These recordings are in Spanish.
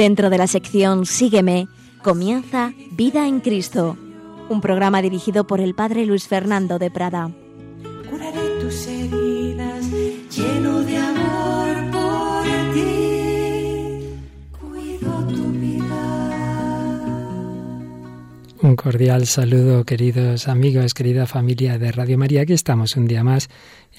Dentro de la sección Sígueme, comienza Vida en Cristo, un programa dirigido por el Padre Luis Fernando de Prada. Curaré tus heridas, lleno de amor por ti, cuido tu vida. Un cordial saludo, queridos amigos, querida familia de Radio María. Aquí estamos un día más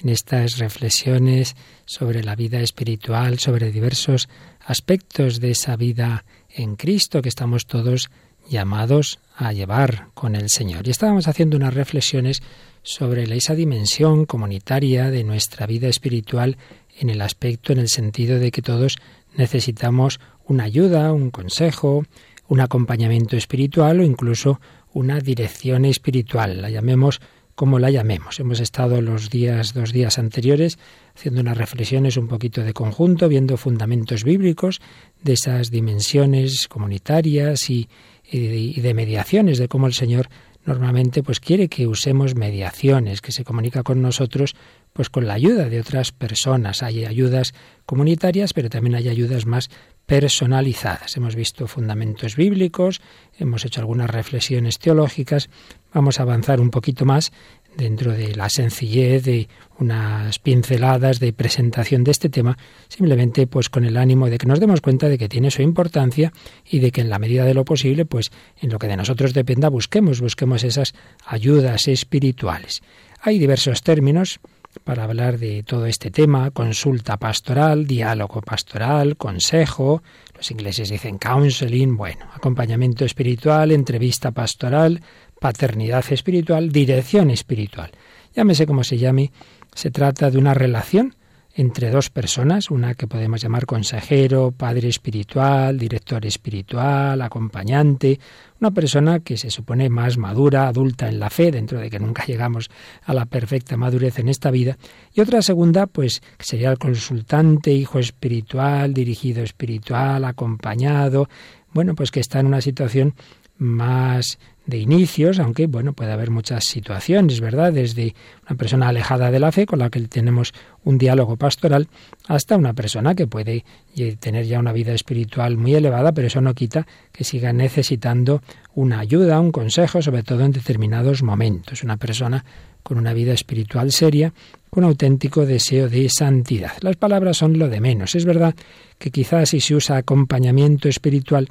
en estas reflexiones sobre la vida espiritual, sobre diversos aspectos de esa vida en Cristo que estamos todos llamados a llevar con el Señor. Y estábamos haciendo unas reflexiones sobre esa dimensión comunitaria de nuestra vida espiritual en el aspecto, en el sentido de que todos necesitamos una ayuda, un consejo, un acompañamiento espiritual o incluso una dirección espiritual, la llamemos como la llamemos. Hemos estado los días, dos días anteriores, haciendo unas reflexiones un poquito de conjunto, viendo fundamentos bíblicos de esas dimensiones comunitarias y, de mediaciones, de cómo el Señor normalmente pues quiere que usemos mediaciones, que se comunica con nosotros pues con la ayuda de otras personas. Hay ayudas comunitarias, pero también hay ayudas más personalizadas. Hemos visto fundamentos bíblicos, hemos hecho algunas reflexiones teológicas, vamos a avanzar un poquito más dentro de la sencillez de unas pinceladas de presentación de este tema, simplemente pues con el ánimo de que nos demos cuenta de que tiene su importancia y de que en la medida de lo posible, pues en lo que de nosotros dependa, busquemos, busquemos esas ayudas espirituales. Hay diversos términos para hablar de todo este tema, consulta pastoral, diálogo pastoral, consejo, los ingleses dicen counseling, bueno, acompañamiento espiritual, entrevista pastoral, paternidad espiritual, dirección espiritual. Llámese como se llame, se trata de una relación entre dos personas, una que podemos llamar consejero, padre espiritual, director espiritual, acompañante, una persona que se supone más madura, adulta en la fe, dentro de que nunca llegamos a la perfecta madurez en esta vida, y otra segunda, pues que sería el consultante, hijo espiritual, dirigido espiritual, acompañado, bueno, pues que está en una situación más de inicios, aunque bueno, puede haber muchas situaciones, ¿verdad? Desde una persona alejada de la fe con la que tenemos un diálogo pastoral hasta una persona que puede tener ya una vida espiritual muy elevada, pero eso no quita que siga necesitando una ayuda, un consejo, sobre todo en determinados momentos. Una persona con una vida espiritual seria, con auténtico deseo de santidad. Las palabras son lo de menos. Es verdad que quizás si se usa acompañamiento espiritual,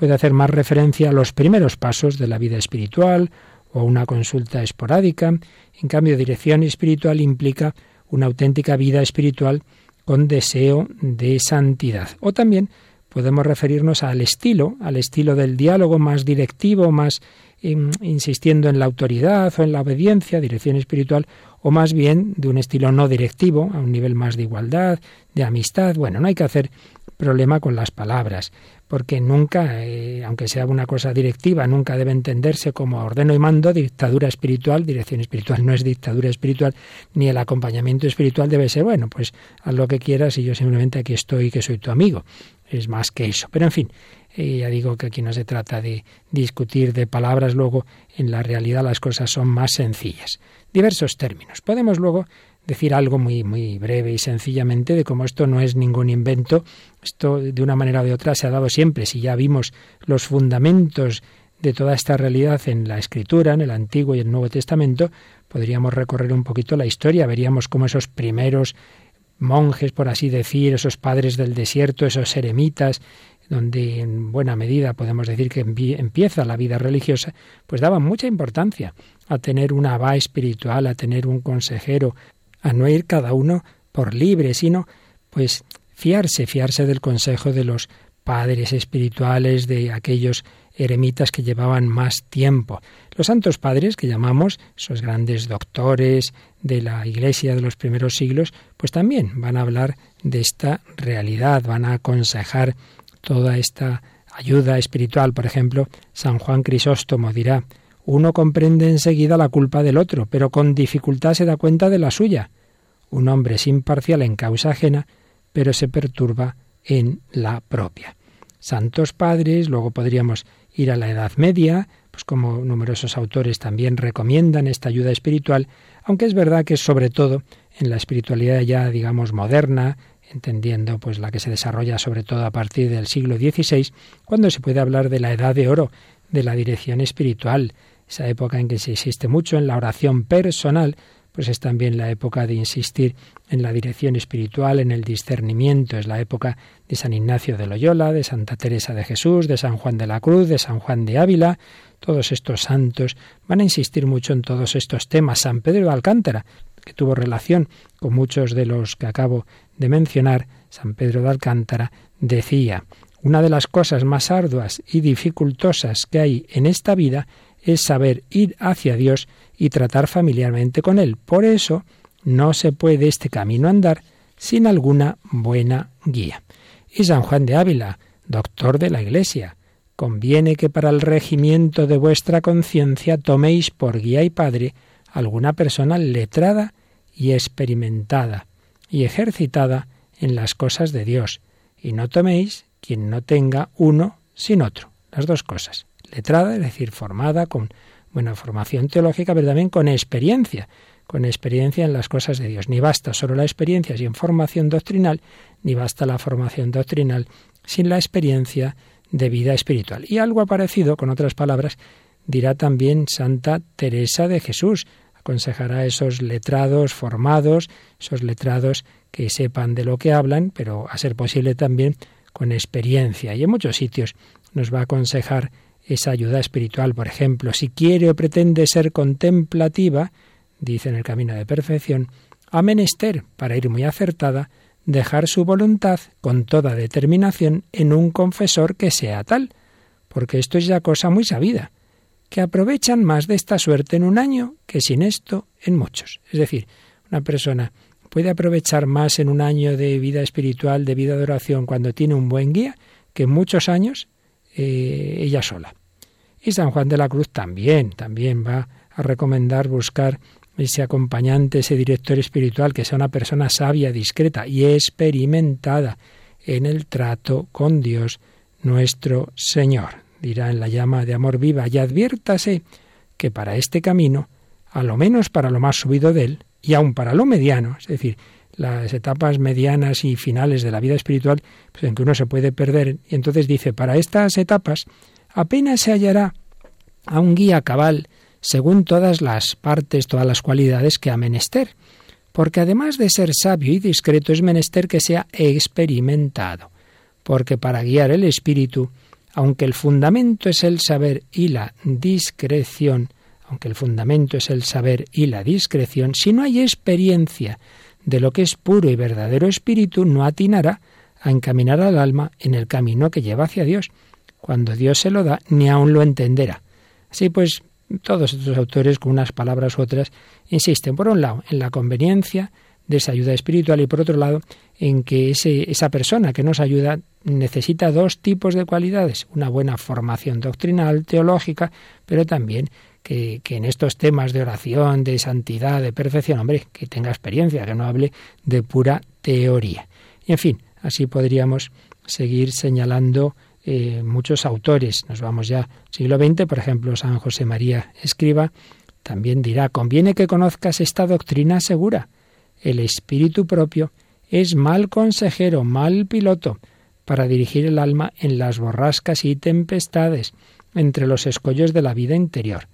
puede hacer más referencia a los primeros pasos de la vida espiritual o a una consulta esporádica. En cambio, dirección espiritual implica una auténtica vida espiritual con deseo de santidad. O también podemos referirnos al estilo, al estilo del diálogo más directivo, más insistiendo en la autoridad o en la obediencia, dirección espiritual, o más bien de un estilo no directivo, a un nivel más de igualdad, de amistad. Bueno, no hay que hacer problema con las palabras porque nunca, eh, aunque sea una cosa directiva, nunca debe entenderse como ordeno y mando, dictadura espiritual, dirección espiritual no es dictadura espiritual, ni el acompañamiento espiritual debe ser, bueno, pues haz lo que quieras y yo simplemente aquí estoy, que soy tu amigo. Es más que eso. Pero en fin, eh, ya digo que aquí no se trata de discutir de palabras, luego en la realidad las cosas son más sencillas. Diversos términos. Podemos luego decir algo muy, muy breve y sencillamente de cómo esto no es ningún invento, esto de una manera o de otra se ha dado siempre. Si ya vimos los fundamentos de toda esta realidad en la Escritura, en el Antiguo y el Nuevo Testamento, podríamos recorrer un poquito la historia, veríamos cómo esos primeros monjes, por así decir, esos padres del desierto, esos eremitas, donde en buena medida podemos decir que empieza la vida religiosa, pues daban mucha importancia a tener una abad espiritual, a tener un consejero, a no ir cada uno por libre, sino pues fiarse, fiarse del consejo de los padres espirituales, de aquellos eremitas que llevaban más tiempo. Los santos padres, que llamamos esos grandes doctores de la Iglesia de los primeros siglos, pues también van a hablar de esta realidad, van a aconsejar toda esta ayuda espiritual. Por ejemplo, San Juan Crisóstomo dirá, uno comprende enseguida la culpa del otro, pero con dificultad se da cuenta de la suya. Un hombre es imparcial en causa ajena, pero se perturba en la propia. Santos padres, luego podríamos ir a la Edad Media, pues como numerosos autores también recomiendan esta ayuda espiritual, aunque es verdad que sobre todo en la espiritualidad ya, digamos, moderna, entendiendo pues la que se desarrolla sobre todo a partir del siglo XVI, cuando se puede hablar de la edad de oro de la dirección espiritual, esa época en que se insiste mucho en la oración personal, pues es también la época de insistir en la dirección espiritual, en el discernimiento, es la época de San Ignacio de Loyola, de Santa Teresa de Jesús, de San Juan de la Cruz, de San Juan de Ávila, todos estos santos van a insistir mucho en todos estos temas. San Pedro de Alcántara, que tuvo relación con muchos de los que acabo de mencionar, San Pedro de Alcántara decía, una de las cosas más arduas y dificultosas que hay en esta vida es saber ir hacia Dios y tratar familiarmente con Él. Por eso no se puede este camino andar sin alguna buena guía. Y San Juan de Ávila, doctor de la Iglesia, conviene que para el regimiento de vuestra conciencia toméis por guía y padre alguna persona letrada y experimentada y ejercitada en las cosas de Dios, y no toméis quien no tenga uno sin otro, las dos cosas, letrada, es decir, formada con buena formación teológica, pero también con experiencia, con experiencia en las cosas de Dios. Ni basta solo la experiencia sin formación doctrinal, ni basta la formación doctrinal sin la experiencia de vida espiritual. Y algo parecido, con otras palabras, dirá también Santa Teresa de Jesús. Aconsejará a esos letrados formados, esos letrados que sepan de lo que hablan, pero a ser posible también con experiencia. Y en muchos sitios nos va a aconsejar esa ayuda espiritual. Por ejemplo, si quiere o pretende ser contemplativa, dice en el camino de perfección, ha menester, para ir muy acertada, dejar su voluntad con toda determinación en un confesor que sea tal, porque esto es ya cosa muy sabida, que aprovechan más de esta suerte en un año que sin esto en muchos. Es decir, una persona puede aprovechar más en un año de vida espiritual, de vida de oración, cuando tiene un buen guía, que en muchos años eh, ella sola. Y San Juan de la Cruz también, también va a recomendar buscar ese acompañante, ese director espiritual, que sea una persona sabia, discreta y experimentada en el trato con Dios nuestro Señor. Dirá en la llama de amor viva, y adviértase que para este camino, a lo menos para lo más subido de él, y aun para lo mediano, es decir, las etapas medianas y finales de la vida espiritual, pues en que uno se puede perder, y entonces dice, para estas etapas apenas se hallará a un guía cabal según todas las partes, todas las cualidades que ha menester, porque además de ser sabio y discreto es menester que sea experimentado, porque para guiar el espíritu, aunque el fundamento es el saber y la discreción, aunque el fundamento es el saber y la discreción, si no hay experiencia de lo que es puro y verdadero espíritu, no atinará a encaminar al alma en el camino que lleva hacia Dios. Cuando Dios se lo da, ni aun lo entenderá. Así pues, todos estos autores, con unas palabras u otras, insisten, por un lado, en la conveniencia de esa ayuda espiritual y por otro lado, en que ese, esa persona que nos ayuda necesita dos tipos de cualidades, una buena formación doctrinal, teológica, pero también que, que, en estos temas de oración, de santidad, de perfección, hombre, que tenga experiencia, que no hable de pura teoría. Y en fin, así podríamos seguir señalando eh, muchos autores. Nos vamos ya siglo XX, por ejemplo, San José María Escriba también dirá, conviene que conozcas esta doctrina segura. El espíritu propio es mal consejero, mal piloto para dirigir el alma en las borrascas y tempestades, entre los escollos de la vida interior.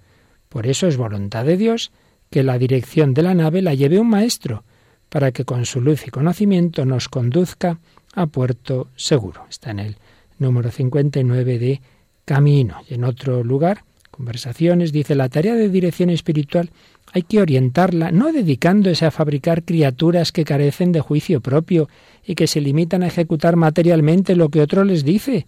Por eso es voluntad de Dios que la dirección de la nave la lleve un maestro, para que con su luz y conocimiento nos conduzca a puerto seguro. Está en el número 59 de Camino. Y en otro lugar, Conversaciones, dice, la tarea de dirección espiritual hay que orientarla no dedicándose a fabricar criaturas que carecen de juicio propio y que se limitan a ejecutar materialmente lo que otro les dice.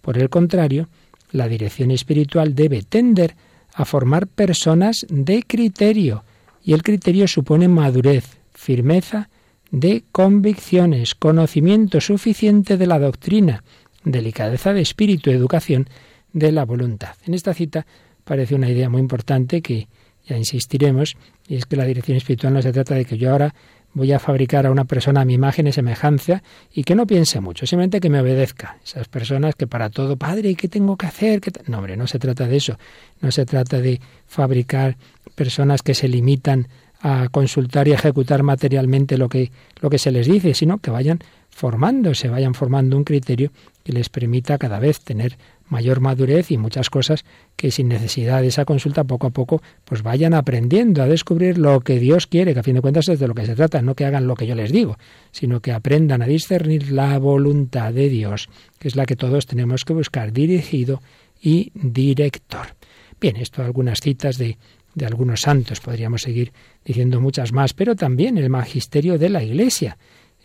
Por el contrario, la dirección espiritual debe tender a formar personas de criterio, y el criterio supone madurez, firmeza de convicciones, conocimiento suficiente de la doctrina, delicadeza de espíritu, educación de la voluntad. En esta cita parece una idea muy importante que ya insistiremos, y es que la dirección espiritual no se trata de que yo ahora voy a fabricar a una persona a mi imagen y semejanza y que no piense mucho, simplemente que me obedezca. Esas personas que para todo, padre, ¿qué tengo que hacer? No, hombre, no se trata de eso. No se trata de fabricar personas que se limitan a consultar y ejecutar materialmente lo que, lo que se les dice, sino que vayan formándose, vayan formando un criterio que les permita cada vez tener mayor madurez y muchas cosas que sin necesidad de esa consulta poco a poco pues vayan aprendiendo a descubrir lo que Dios quiere, que a fin de cuentas es de lo que se trata, no que hagan lo que yo les digo, sino que aprendan a discernir la voluntad de Dios, que es la que todos tenemos que buscar, dirigido y director. Bien, esto algunas citas de, de algunos santos, podríamos seguir diciendo muchas más, pero también el magisterio de la Iglesia.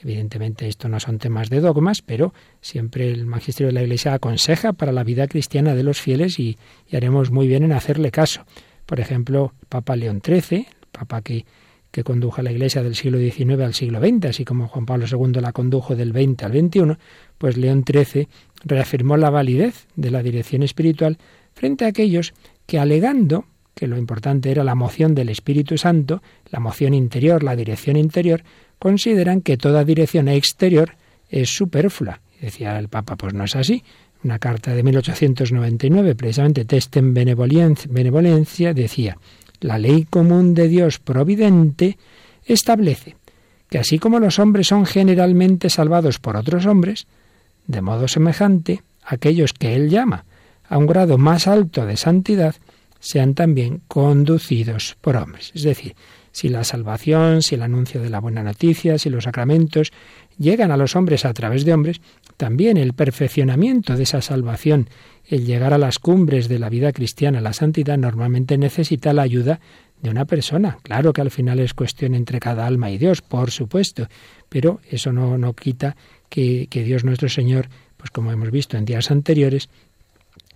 Evidentemente, esto no son temas de dogmas, pero siempre el magisterio de la Iglesia aconseja para la vida cristiana de los fieles y, haremos muy bien en hacerle caso. Por ejemplo, Papa León XIII, Papa que, que condujo a la Iglesia del siglo XIX al siglo XX, así como Juan Pablo II la condujo del XX al XXI, pues León XIII reafirmó la validez de la dirección espiritual frente a aquellos que alegando que lo importante era la moción del Espíritu Santo, la moción interior, la dirección interior, consideran que toda dirección exterior es superflua. decía el Papa, pues no es así. Una carta de 1899, precisamente Testem Benevolencia, decía, la ley común de Dios providente establece que así como los hombres son generalmente salvados por otros hombres, de modo semejante, aquellos que Él llama a un grado más alto de santidad sean también conducidos por hombres. Es decir, si la salvación, si el anuncio de la buena noticia, si los sacramentos llegan a los hombres a través de hombres, también el perfeccionamiento de esa salvación, el llegar a las cumbres de la vida cristiana, la santidad, normalmente necesita la ayuda de una persona. Claro que al final es cuestión entre cada alma y Dios, por supuesto, pero eso no, no quita que, que Dios nuestro Señor, pues como hemos visto en días anteriores,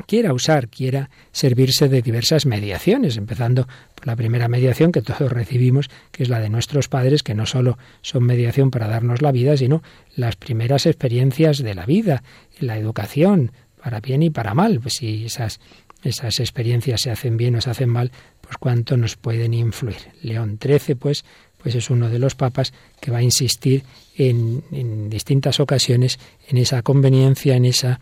quiera usar, quiera servirse de diversas mediaciones, empezando por la primera mediación que todos recibimos, que es la de nuestros padres, que no solo son mediación para darnos la vida, sino las primeras experiencias de la vida, la educación, para bien y para mal. Pues si esas, esas experiencias se hacen bien o se hacen mal, pues cuánto nos pueden influir. León XIII, pues, pues es uno de los papas que va a insistir en, en distintas ocasiones en esa conveniencia, en esa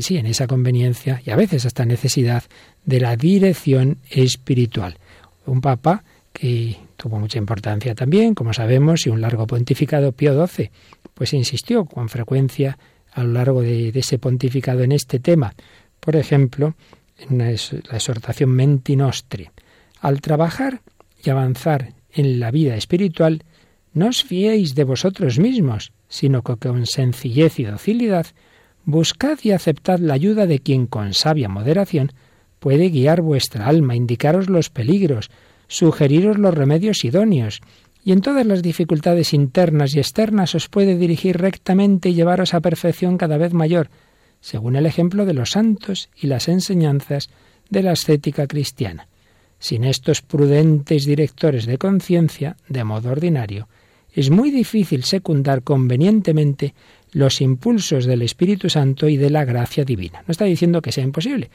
sí, en esa conveniencia y a veces hasta necesidad de la dirección espiritual. Un papa que tuvo mucha importancia también, como sabemos, y un largo pontificado, Pío XII, pues insistió con frecuencia a lo largo de, ese pontificado en este tema. Por ejemplo, en la exhortación Menti Nostri. Al trabajar y avanzar en la vida espiritual, no os fiéis de vosotros mismos, sino que con sencillez y docilidad Buscad y aceptad la ayuda de quien con sabia moderación puede guiar vuestra alma, indicaros los peligros, sugeriros los remedios idóneos, y en todas las dificultades internas y externas os puede dirigir rectamente y llevaros a perfección cada vez mayor, según el ejemplo de los santos y las enseñanzas de la ascética cristiana. Sin estos prudentes directores de conciencia, de modo ordinario, es muy difícil secundar convenientemente los impulsos del Espíritu Santo y de la gracia divina. No está diciendo que sea imposible.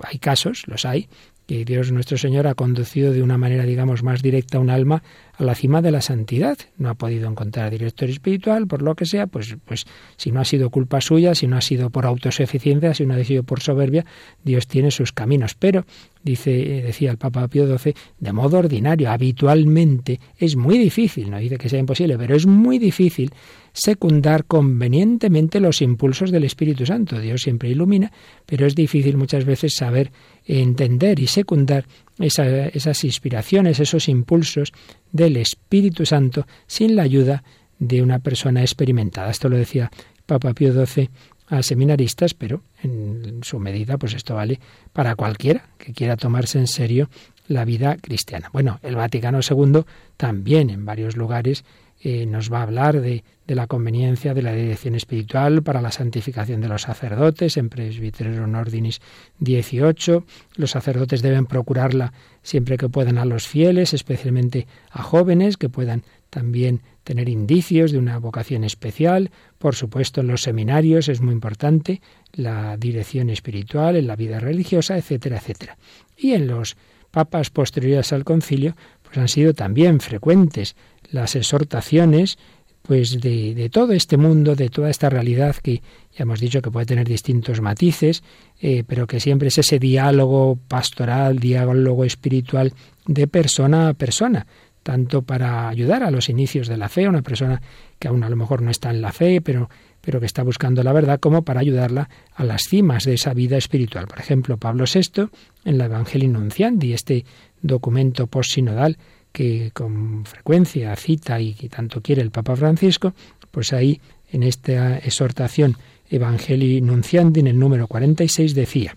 Hay casos, los hay, que Dios nuestro Señor ha conducido de una manera, digamos, más directa a un alma a la cima de la santidad. No ha podido encontrar director espiritual, por lo que sea, pues, pues si no ha sido culpa suya, si no ha sido por autosuficiencia, si no ha sido por soberbia, Dios tiene sus caminos. Pero, dice, decía el Papa Pío XII, de modo ordinario, habitualmente, es muy difícil, no dice que sea imposible, pero es muy difícil secundar convenientemente los impulsos del Espíritu Santo. Dios siempre ilumina, pero es difícil muchas veces saber entender y secundar esas inspiraciones, esos impulsos del Espíritu Santo sin la ayuda de una persona experimentada. Esto lo decía Papa Pío XII a seminaristas, pero en su medida, pues esto vale para cualquiera que quiera tomarse en serio la vida cristiana. Bueno, el Vaticano II también en varios lugares eh, nos va a hablar de, de, la conveniencia de la dirección espiritual para la santificación de los sacerdotes en Presbyterorum Ordinis 18. Los sacerdotes deben procurarla siempre que puedan a los fieles, especialmente a jóvenes que puedan también tener indicios de una vocación especial. Por supuesto, en los seminarios es muy importante la dirección espiritual, en la vida religiosa, etcétera, etcétera. Y en los papas posteriores al concilio, pues han sido también frecuentes las exhortaciones pues de, de, todo este mundo, de toda esta realidad que ya hemos dicho que puede tener distintos matices, eh, pero que siempre es ese diálogo pastoral, diálogo espiritual de persona a persona. tanto para ayudar a los inicios de la fe, una persona que aún a lo mejor no está en la fe, pero, pero que está buscando la verdad, como para ayudarla a las cimas de esa vida espiritual. Por ejemplo, Pablo VI, en la Evangelii Nunciandi, este documento postsinodal que con frecuencia cita y que tanto quiere el Papa Francisco, pues ahí en esta exhortación Evangelii Nunciandi, en el número 46, decía,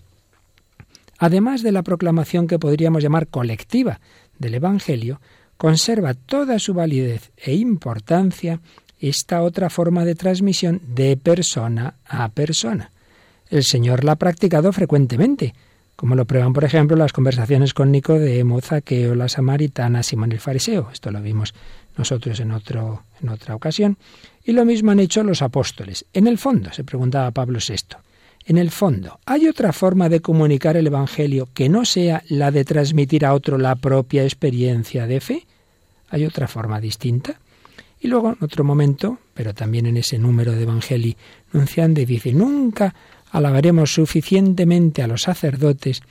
además de la proclamación que podríamos llamar colectiva del Evangelio, conserva toda su validez e importancia esta otra forma de transmisión de persona a persona. El Señor la ha practicado frecuentemente, como lo prueban, por ejemplo, las conversaciones con Nicodemo, Zaqueo, la samaritana, Simón el fariseo. Esto lo vimos nosotros en, otro, en otra ocasión. Y lo mismo han hecho los apóstoles. En el fondo, se preguntaba Pablo VI, en el fondo, ¿hay otra forma de comunicar el Evangelio que no sea la de transmitir a otro la propia experiencia de fe? ¿Hay otra forma distinta? Y luego, en otro momento, pero también en ese número de Evangelii Nunciande, dice, nunca alabaremos suficientemente a los sacerdotes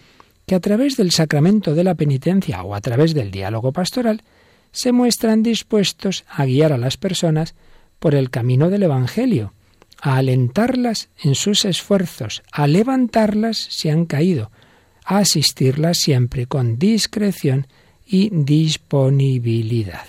que a través del sacramento de la penitencia o a través del diálogo pastoral se muestran dispuestos a guiar a las personas por el camino del Evangelio, a alentarlas en sus esfuerzos, a levantarlas si han caído, a asistirlas siempre con discreción y disponibilidad.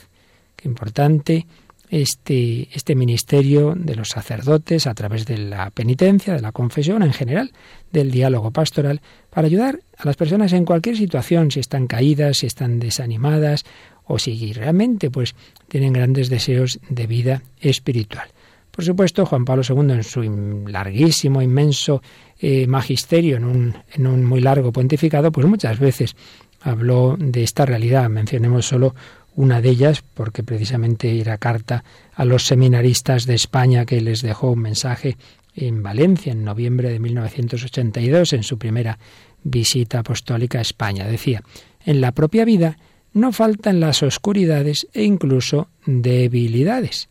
Qué importante este, este ministerio de los sacerdotes a través de la penitencia, de la confesión en general, del diálogo pastoral, para ayudar a las personas en cualquier situación, si están caídas, si están desanimadas o si realmente pues tienen grandes deseos de vida espiritual. Por supuesto, Juan Pablo II, en su larguísimo, inmenso eh, magisterio, en un, en un muy largo pontificado, pues muchas veces habló de esta realidad. Mencionemos solo una de ellas, porque precisamente era carta a los seminaristas de España que les dejó un mensaje en Valencia en noviembre de 1982, en su primera visita apostólica a España. Decía, en la propia vida no faltan las oscuridades e incluso debilidades.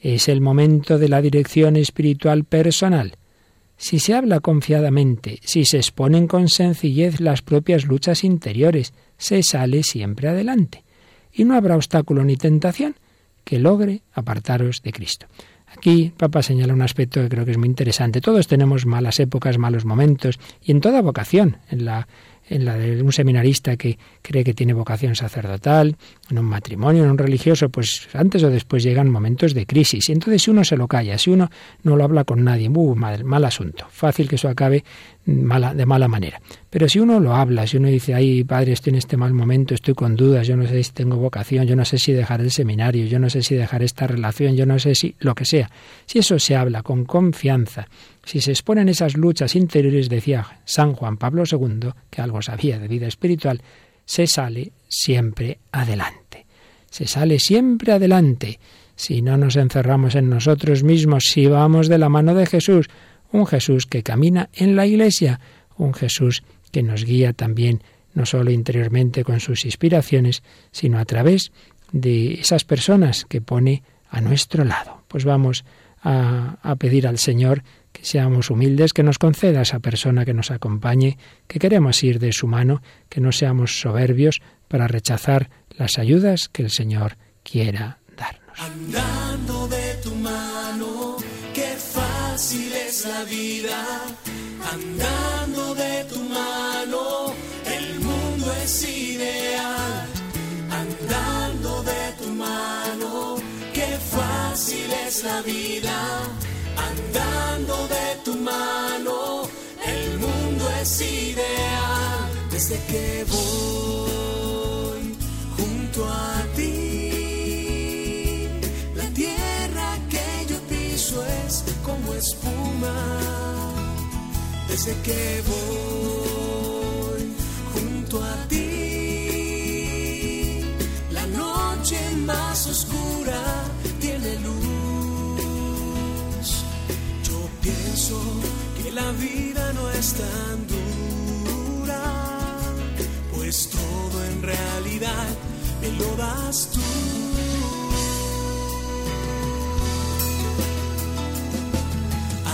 Es el momento de la dirección espiritual personal. Si se habla confiadamente, si se exponen con sencillez las propias luchas interiores, se sale siempre adelante. Y no habrá obstáculo ni tentación que logre apartaros de Cristo. Aquí Papa señala un aspecto que creo que es muy interesante. Todos tenemos malas épocas, malos momentos, y en toda vocación, en la en la de un seminarista que cree que tiene vocación sacerdotal, en un matrimonio, en un religioso, pues antes o después llegan momentos de crisis. Y entonces si uno se lo calla, si uno no lo habla con nadie, uh, mal, mal asunto. Fácil que eso acabe mala, de mala manera. Pero si uno lo habla, si uno dice, ay, padre, estoy en este mal momento, estoy con dudas, yo no sé si tengo vocación, yo no sé si dejar el seminario, yo no sé si dejar esta relación, yo no sé si lo que sea. Si eso se habla con confianza, si se exponen esas luchas interiores, decía San Juan Pablo II, que algo sabía de vida espiritual, se sale siempre adelante. Se sale siempre adelante. Si no nos encerramos en nosotros mismos, si vamos de la mano de Jesús, un Jesús que camina en la iglesia, un Jesús que nos guía también no solo interiormente con sus inspiraciones, sino a través de esas personas que pone a nuestro lado. Pues vamos a, a pedir al Señor que seamos humildes, que nos conceda esa persona que nos acompañe, que queremos ir de su mano, que no seamos soberbios para rechazar las ayudas que el Señor quiera darnos. Andando de tu mano, qué fácil es la vida. Andando de tu mano, el mundo es ideal. Andando de tu mano, qué fácil es la vida de tu mano, el mundo es ideal desde que voy junto a ti. La tierra que yo piso es como espuma desde que voy junto a ti. La noche más oscura pienso que la vida no es tan dura, pues todo en realidad me lo das tú.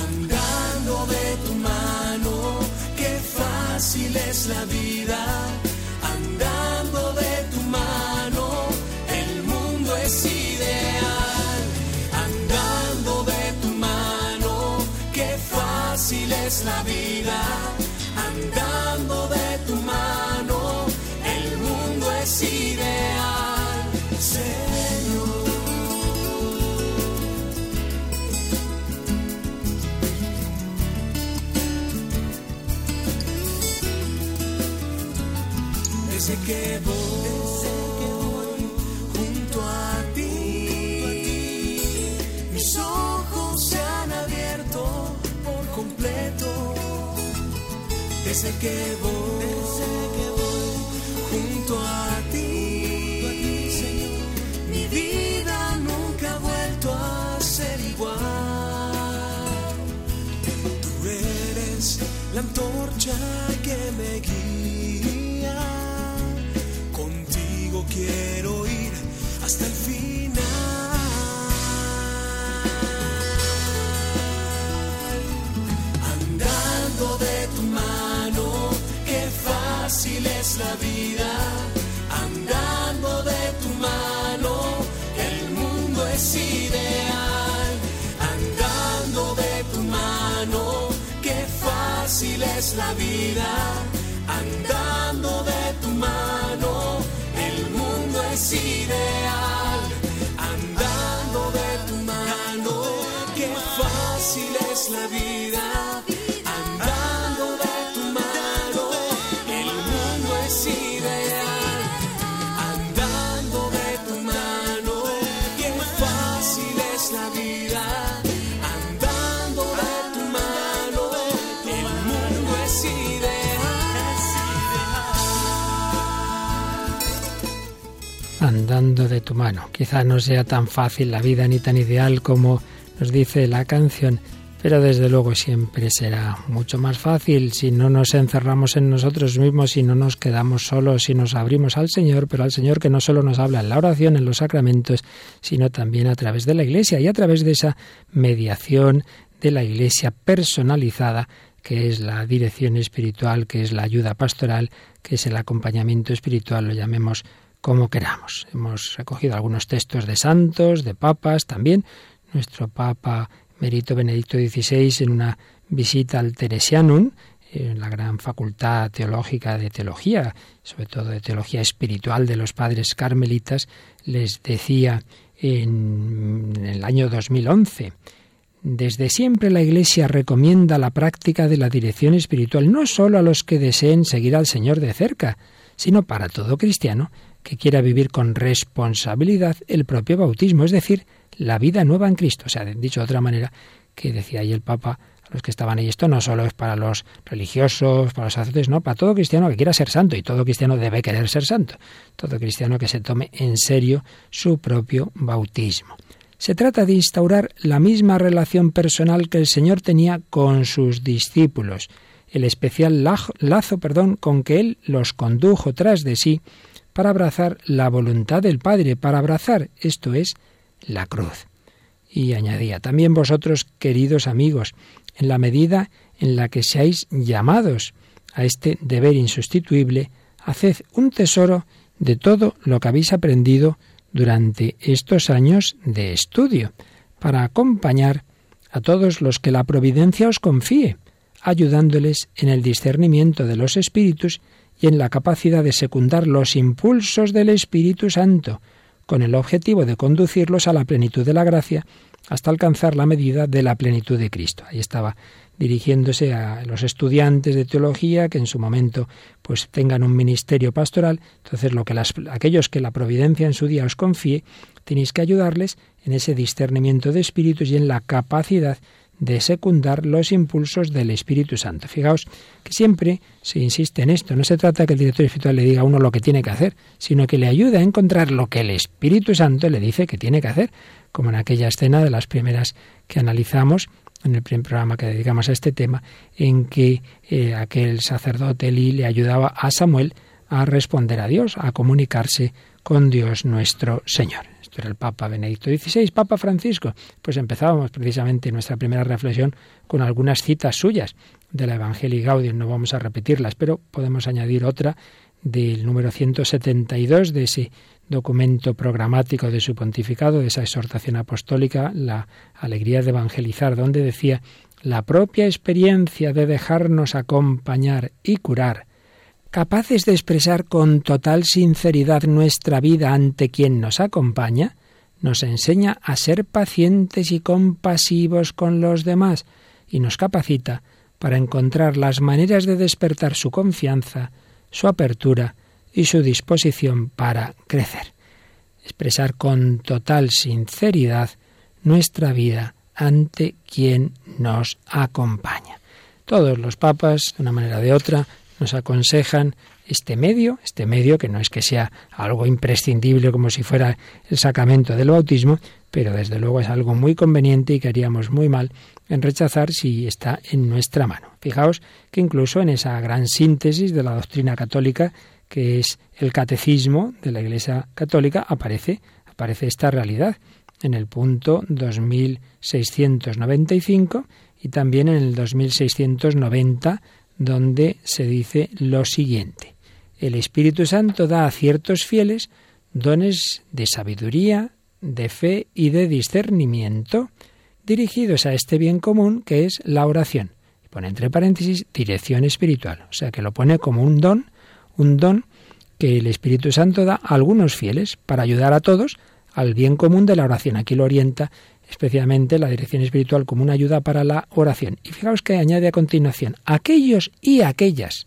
Andando de tu mano, qué fácil es la vida. Andando Desde que voy junto a ti, mis ojos se han abierto por completo. Desde que voy, junto a ti, Señor, mi vida nunca ha vuelto a ser igual. Tú eres la antorcha que me guía. Quiero ir hasta el final. Andando de tu mano, qué fácil es la vida. Andando de tu mano, el mundo es ideal. Andando de tu mano, qué fácil es la vida. Andando de tu mano. Quizá no sea tan fácil la vida ni tan ideal como nos dice la canción, pero desde luego siempre será mucho más fácil si no nos encerramos en nosotros mismos, si no nos quedamos solos, si nos abrimos al Señor, pero al Señor que no solo nos habla en la oración, en los sacramentos, sino también a través de la Iglesia y a través de esa mediación de la Iglesia personalizada que es la dirección espiritual, que es la ayuda pastoral, que es el acompañamiento espiritual, lo llamemos como queramos. Hemos recogido algunos textos de santos, de papas también. Nuestro Papa Merito Benedicto XVI en una visita al Teresianum, en la gran facultad teológica de teología, sobre todo de teología espiritual de los padres carmelitas, les decía en, en el año 2011, desde siempre la Iglesia recomienda la práctica de la dirección espiritual no solo a los que deseen seguir al Señor de cerca, sino para todo cristiano que quiera vivir con responsabilidad el propio bautismo, es decir, la vida nueva en Cristo. O sea, dicho de otra manera, que decía ahí el Papa, a los que estaban ahí, esto no solo es para los religiosos, para los sacerdotes, no, para todo cristiano que quiera ser santo, y todo cristiano debe querer ser santo, todo cristiano que se tome en serio su propio bautismo. Se trata de instaurar la misma relación personal que el Señor tenía con sus discípulos, el especial lazo perdón, con que Él los condujo tras de sí para abrazar la voluntad del Padre, para abrazar, esto es, la cruz. Y añadía, también vosotros, queridos amigos, en la medida en la que seáis llamados a este deber insustituible, haced un tesoro de todo lo que habéis aprendido durante estos años de estudio, para acompañar a todos los que la providencia os confíe, ayudándoles en el discernimiento de los espíritus y en la capacidad de secundar los impulsos del Espíritu Santo, con el objetivo de conducirlos a la plenitud de la gracia hasta alcanzar la medida de la plenitud de Cristo. Ahí estaba dirigiéndose a los estudiantes de teología que en su momento pues tengan un ministerio pastoral, entonces lo que las, aquellos que la providencia en su día os confíe, tenéis que ayudarles en ese discernimiento de espíritus y en la capacidad de secundar los impulsos del Espíritu Santo. Fijaos que siempre se insiste en esto. No se trata que el director espiritual le diga a uno lo que tiene que hacer, sino que le ayude a encontrar lo que el Espíritu Santo le dice que tiene que hacer, como en aquella escena de las primeras que analizamos en el primer programa que dedicamos a este tema, en que eh, aquel sacerdote Eli le ayudaba a Samuel a responder a Dios, a comunicarse con Dios nuestro Señor. Era el Papa Benedicto XVI, Papa Francisco. Pues empezábamos precisamente nuestra primera reflexión con algunas citas suyas de la Evangelii Gaudium. No vamos a repetirlas, pero podemos añadir otra del número 172 de ese documento programático de su pontificado, de esa exhortación apostólica, la alegría de evangelizar, donde decía la propia experiencia de dejarnos acompañar y curar, capaces de expresar con total sinceridad nuestra vida ante quien nos acompaña, nos enseña a ser pacientes y compasivos con los demás y nos capacita para encontrar las maneras de despertar su confianza, su apertura y su disposición para crecer. Expresar con total sinceridad nuestra vida ante quien nos acompaña. Todos los papas, de una manera o de otra, nos aconsejan este medio, este medio que no es que sea algo imprescindible como si fuera el sacramento del bautismo, pero desde luego es algo muy conveniente y que haríamos muy mal en rechazar si está en nuestra mano. Fijaos que incluso en esa gran síntesis de la doctrina católica, que es el catecismo de la Iglesia Católica, aparece, aparece esta realidad en el punto 2695 y también en el 2690, donde se dice lo siguiente. El Espíritu Santo da a ciertos fieles dones de sabiduría, de fe y de discernimiento dirigidos a este bien común que es la oración. Y pone entre paréntesis dirección espiritual, o sea que lo pone como un don, un don que el Espíritu Santo da a algunos fieles para ayudar a todos al bien común de la oración. Aquí lo orienta especialmente la dirección espiritual como una ayuda para la oración. Y fijaos que añade a continuación, aquellos y aquellas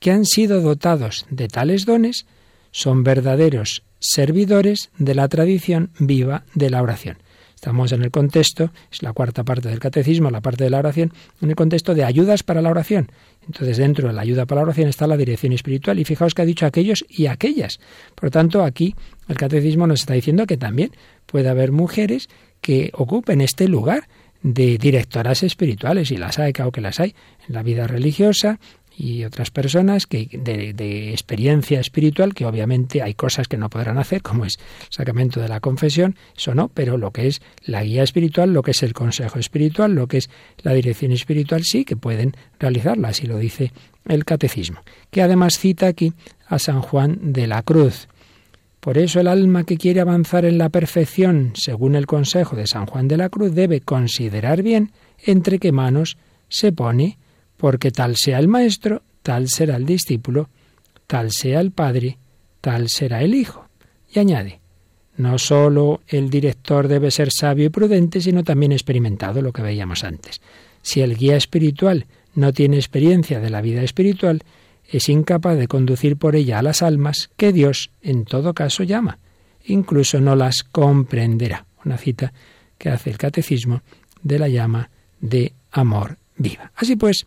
que han sido dotados de tales dones son verdaderos servidores de la tradición viva de la oración. Estamos en el contexto, es la cuarta parte del catecismo, la parte de la oración, en el contexto de ayudas para la oración. Entonces, dentro de la ayuda para la oración está la dirección espiritual. Y fijaos que ha dicho aquellos y aquellas. Por lo tanto, aquí el catecismo nos está diciendo que también puede haber mujeres que ocupen este lugar de directoras espirituales, y las hay, claro que las hay, en la vida religiosa, y otras personas que de, experiencia espiritual, que obviamente hay cosas que no podrán hacer, como es el sacramento de la confesión, eso no, pero lo que es la guía espiritual, lo que es el consejo espiritual, lo que es la dirección espiritual, sí que pueden realizarla, así lo dice el catecismo, que además cita aquí a San Juan de la Cruz. Por eso el alma que quiere avanzar en la perfección, según el consejo de San Juan de la Cruz, debe considerar bien entre qué manos se pone porque tal sea el maestro, tal será el discípulo, tal sea el padre, tal será el hijo. Y añade, no sólo el director debe ser sabio y prudente, sino también experimentado, lo que veíamos antes. Si el guía espiritual no tiene experiencia de la vida espiritual, es incapaz de conducir por ella a las almas que Dios en todo caso llama. Incluso no las comprenderá. Una cita que hace el catecismo de la llama de amor viva. Así pues,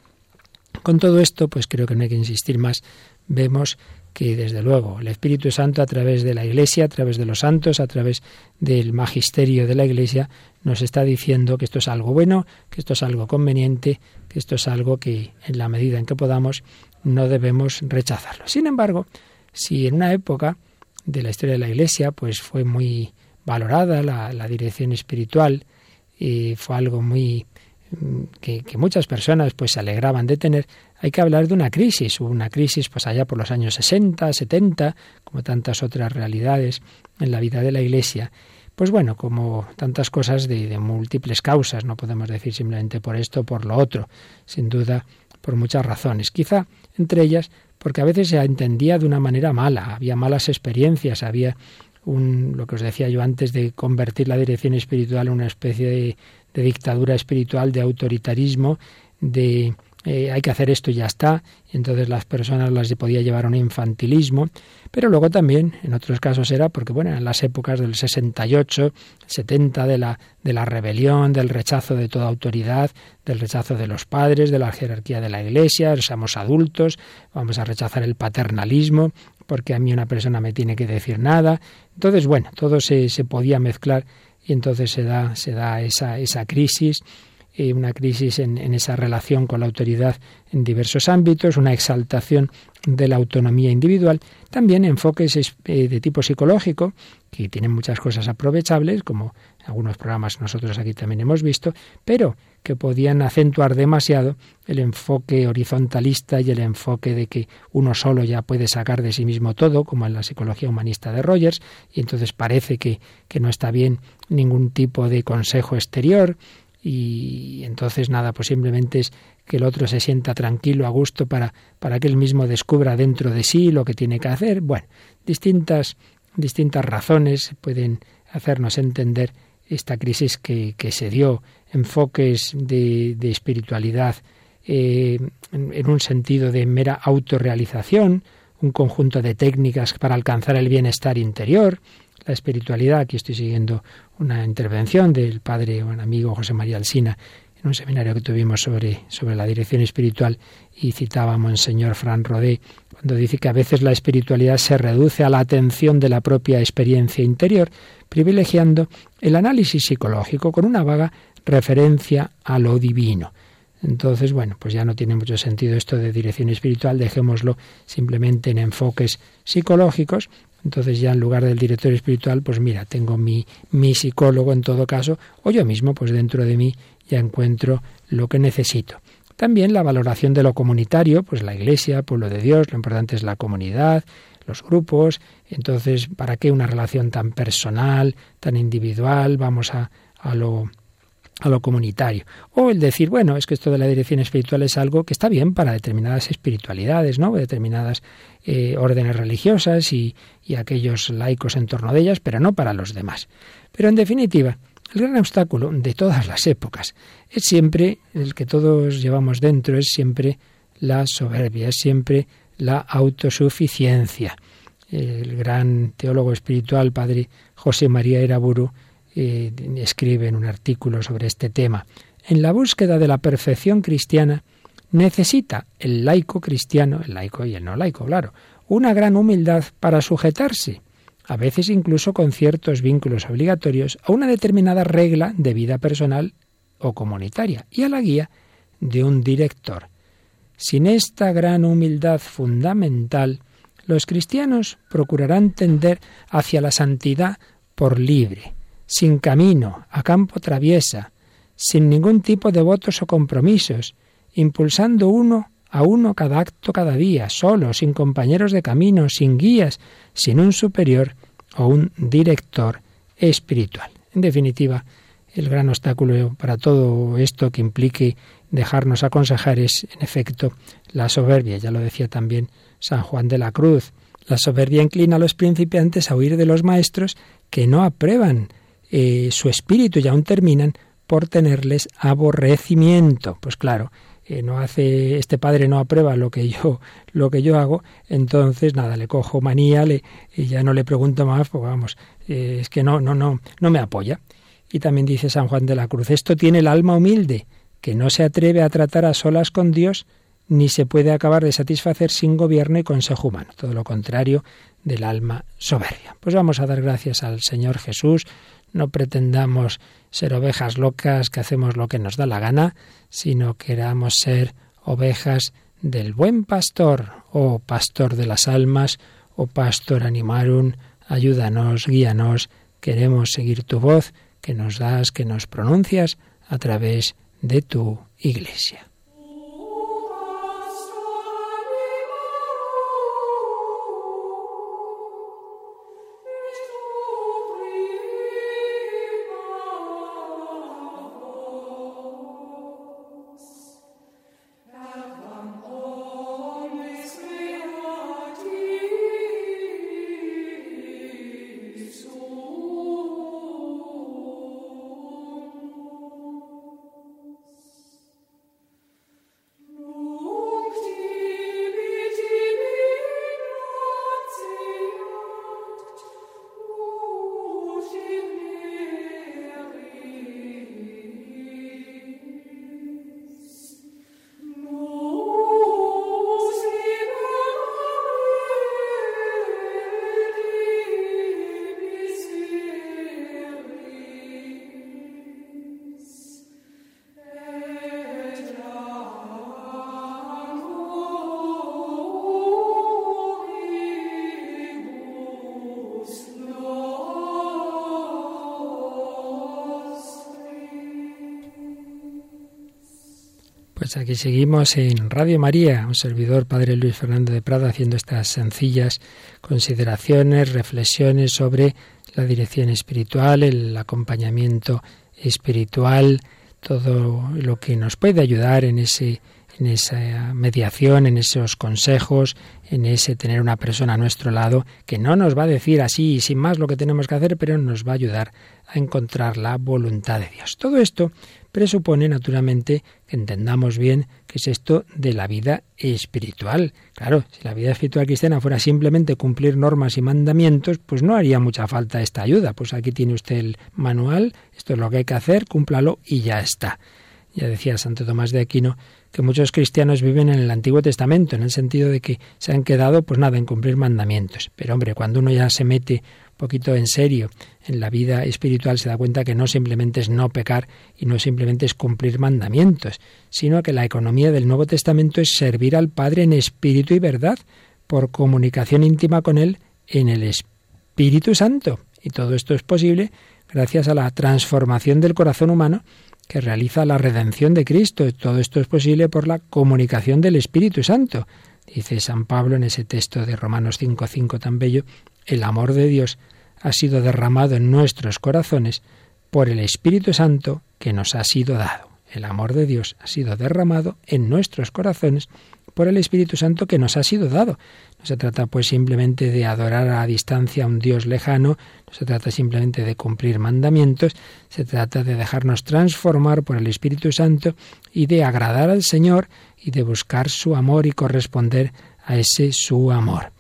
con todo esto, pues creo que no hay que insistir más. Vemos que desde luego el Espíritu Santo a través de la Iglesia, a través de los santos, a través del magisterio de la Iglesia, nos está diciendo que esto es algo bueno, que esto es algo conveniente, que esto es algo que en la medida en que podamos no debemos rechazarlo. Sin embargo, si en una época de la historia de la Iglesia pues fue muy valorada la, la dirección espiritual y fue algo muy que, muchas personas pues se alegraban de tener, hay que hablar de una crisis, una crisis pues allá por los años 60, 70, como tantas otras realidades en la vida de la Iglesia. Pues bueno, como tantas cosas de, de múltiples causas, no podemos decir simplemente por esto o por lo otro, sin duda por muchas razones. Quizá entre ellas porque a veces se entendía de una manera mala, había malas experiencias, había un, lo que os decía yo antes de convertir la dirección espiritual en una especie de de dictadura espiritual, de autoritarismo, de eh, hay que hacer esto y ya está, entonces las personas las podía llevar a un infantilismo, pero luego también en otros casos era porque, bueno, en las épocas del 68, 70 de la, de la rebelión, del rechazo de toda autoridad, del rechazo de los padres, de la jerarquía de la iglesia, somos adultos, vamos a rechazar el paternalismo, porque a mí una persona me tiene que decir nada. Entonces, bueno, todo se, se podía mezclar y entonces se da, se da esa, esa crisis, eh, una crisis en, esa relación con la autoridad en diversos ámbitos, una exaltación de la autonomía individual, también enfoques eh, de tipo psicológico, que tienen muchas cosas aprovechables, como algunos programas nosotros aquí también hemos visto, pero que podían acentuar demasiado el enfoque horizontalista y el enfoque de que uno solo ya puede sacar de sí mismo todo, como en la psicología humanista de Rogers, y entonces parece que, que no está bien ningún tipo de consejo exterior, y entonces nada, pues simplemente es que el otro se sienta tranquilo, a gusto, para, para que él mismo descubra dentro de sí lo que tiene que hacer. Bueno, distintas, distintas razones pueden hacernos entender esta crisis que, que se dio, enfoques de, de espiritualidad eh, en, en un sentido de mera autorrealización, un conjunto de técnicas para alcanzar el bienestar interior, la espiritualidad. Aquí estoy siguiendo una intervención del padre o un amigo José María Alsina en un seminario que tuvimos sobre, sobre la dirección espiritual y citaba a Monseñor Fran Rodé cuando dice que a veces la espiritualidad se reduce a la atención de la propia experiencia interior, privilegiando el análisis psicológico con una vaga referencia a lo divino. Entonces, bueno, pues ya no tiene mucho sentido esto de dirección espiritual, dejémoslo simplemente en enfoques psicológicos. Entonces ya en lugar del director espiritual, pues mira, tengo mi, mi psicólogo en todo caso, o yo mismo, pues dentro de mí ya encuentro lo que necesito. También la valoración de lo comunitario, pues la iglesia, pueblo de Dios, lo importante es la comunidad, los grupos. Entonces, ¿para qué una relación tan personal, tan individual? Vamos a, a lo a lo comunitario. O el decir, bueno, es que esto de la dirección espiritual es algo que está bien para determinadas espiritualidades, ¿no? Determinadas eh, órdenes religiosas y, y aquellos laicos en torno de ellas, pero no para los demás. Pero en definitiva, el gran obstáculo de todas las épocas es siempre, el que todos llevamos dentro, es siempre la soberbia, es siempre la autosuficiencia. El gran teólogo espiritual, padre José María Eraburu, eh, escribe en un artículo sobre este tema. En la búsqueda de la perfección cristiana necesita el laico cristiano, el laico y el no laico, claro, una gran humildad para sujetarse, a veces incluso con ciertos vínculos obligatorios, a una determinada regla de vida personal o comunitaria y a la guía de un director. Sin esta gran humildad fundamental, los cristianos procurarán tender hacia la santidad por libre, sin camino, a campo traviesa, sin ningún tipo de votos o compromisos, impulsando uno a uno cada acto cada día, solo, sin compañeros de camino, sin guías, sin un superior o un director espiritual. En definitiva, el gran obstáculo para todo esto que implique dejarnos aconsejar es, en efecto, la soberbia. Ya lo decía también San Juan de la Cruz. La soberbia inclina a los principiantes a huir de los maestros que no aprueban eh, su espíritu y aún terminan por tenerles aborrecimiento. Pues claro, eh, no hace este padre no aprueba lo que yo lo que yo hago, entonces nada, le cojo manía, le y ya no le pregunto más, pues vamos, eh, es que no no no no me apoya. Y también dice San Juan de la Cruz, esto tiene el alma humilde, que no se atreve a tratar a solas con Dios, ni se puede acabar de satisfacer sin gobierno y consejo humano, todo lo contrario del alma soberbia. Pues vamos a dar gracias al Señor Jesús, no pretendamos ser ovejas locas que hacemos lo que nos da la gana, sino queramos ser ovejas del buen pastor, oh pastor de las almas, oh pastor animarum, ayúdanos, guíanos, queremos seguir tu voz que nos das, que nos pronuncias a través de tu iglesia. Pues aquí seguimos en Radio María, un servidor, Padre Luis Fernando de Prada, haciendo estas sencillas consideraciones, reflexiones sobre la dirección espiritual, el acompañamiento espiritual, todo lo que nos puede ayudar en ese en esa mediación, en esos consejos, en ese tener una persona a nuestro lado que no nos va a decir así y sin más lo que tenemos que hacer, pero nos va a ayudar a encontrar la voluntad de Dios. Todo esto presupone naturalmente que entendamos bien qué es esto de la vida espiritual. Claro, si la vida espiritual cristiana fuera simplemente cumplir normas y mandamientos, pues no haría mucha falta esta ayuda. Pues aquí tiene usted el manual, esto es lo que hay que hacer, cúmplalo y ya está. Ya decía Santo Tomás de Aquino que muchos cristianos viven en el Antiguo Testamento, en el sentido de que se han quedado, pues nada, en cumplir mandamientos. Pero hombre, cuando uno ya se mete poquito en serio en la vida espiritual se da cuenta que no simplemente es no pecar y no simplemente es cumplir mandamientos, sino que la economía del Nuevo Testamento es servir al Padre en espíritu y verdad, por comunicación íntima con Él en el Espíritu Santo. Y todo esto es posible gracias a la transformación del corazón humano que realiza la redención de Cristo. Todo esto es posible por la comunicación del Espíritu Santo. Dice San Pablo en ese texto de Romanos 5.5 tan bello, el amor de Dios ha sido derramado en nuestros corazones por el Espíritu Santo que nos ha sido dado. El amor de Dios ha sido derramado en nuestros corazones por el Espíritu Santo que nos ha sido dado. No se trata pues simplemente de adorar a distancia a un Dios lejano, no se trata simplemente de cumplir mandamientos, se trata de dejarnos transformar por el Espíritu Santo y de agradar al Señor y de buscar su amor y corresponder a ese su amor.